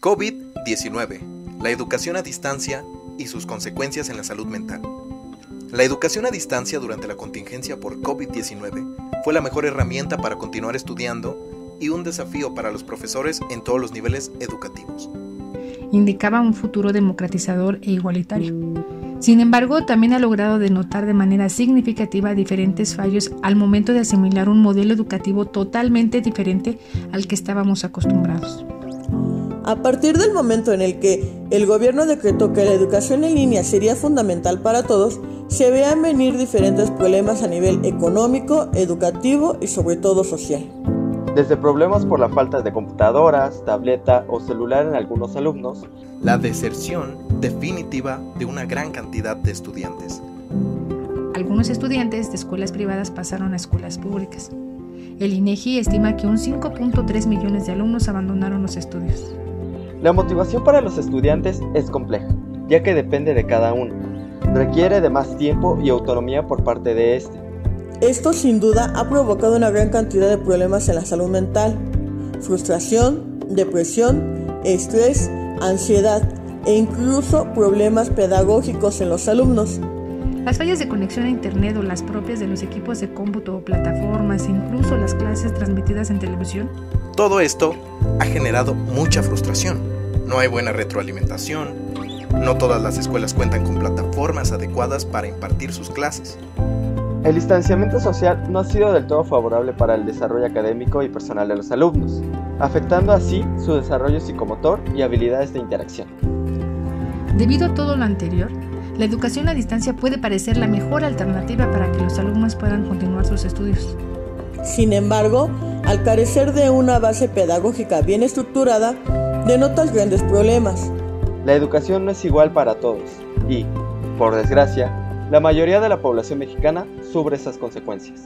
COVID-19, la educación a distancia y sus consecuencias en la salud mental. La educación a distancia durante la contingencia por COVID-19 fue la mejor herramienta para continuar estudiando y un desafío para los profesores en todos los niveles educativos. Indicaba un futuro democratizador e igualitario. Sin embargo, también ha logrado denotar de manera significativa diferentes fallos al momento de asimilar un modelo educativo totalmente diferente al que estábamos acostumbrados. A partir del momento en el que el gobierno decretó que la educación en línea sería fundamental para todos, se vean venir diferentes problemas a nivel económico, educativo y sobre todo social. Desde problemas por la falta de computadoras, tableta o celular en algunos alumnos, la deserción definitiva de una gran cantidad de estudiantes. Algunos estudiantes de escuelas privadas pasaron a escuelas públicas. El INEGI estima que un 5.3 millones de alumnos abandonaron los estudios. La motivación para los estudiantes es compleja, ya que depende de cada uno. Requiere de más tiempo y autonomía por parte de este. Esto sin duda ha provocado una gran cantidad de problemas en la salud mental, frustración, depresión, estrés, ansiedad e incluso problemas pedagógicos en los alumnos. Las fallas de conexión a Internet o las propias de los equipos de cómputo o plataformas, incluso las clases transmitidas en televisión. Todo esto ha generado mucha frustración. No hay buena retroalimentación. No todas las escuelas cuentan con plataformas adecuadas para impartir sus clases. El distanciamiento social no ha sido del todo favorable para el desarrollo académico y personal de los alumnos, afectando así su desarrollo psicomotor y habilidades de interacción. Debido a todo lo anterior, la educación a distancia puede parecer la mejor alternativa para que los alumnos puedan continuar sus estudios. Sin embargo, al carecer de una base pedagógica bien estructurada, denota grandes problemas. La educación no es igual para todos y, por desgracia, la mayoría de la población mexicana sufre esas consecuencias.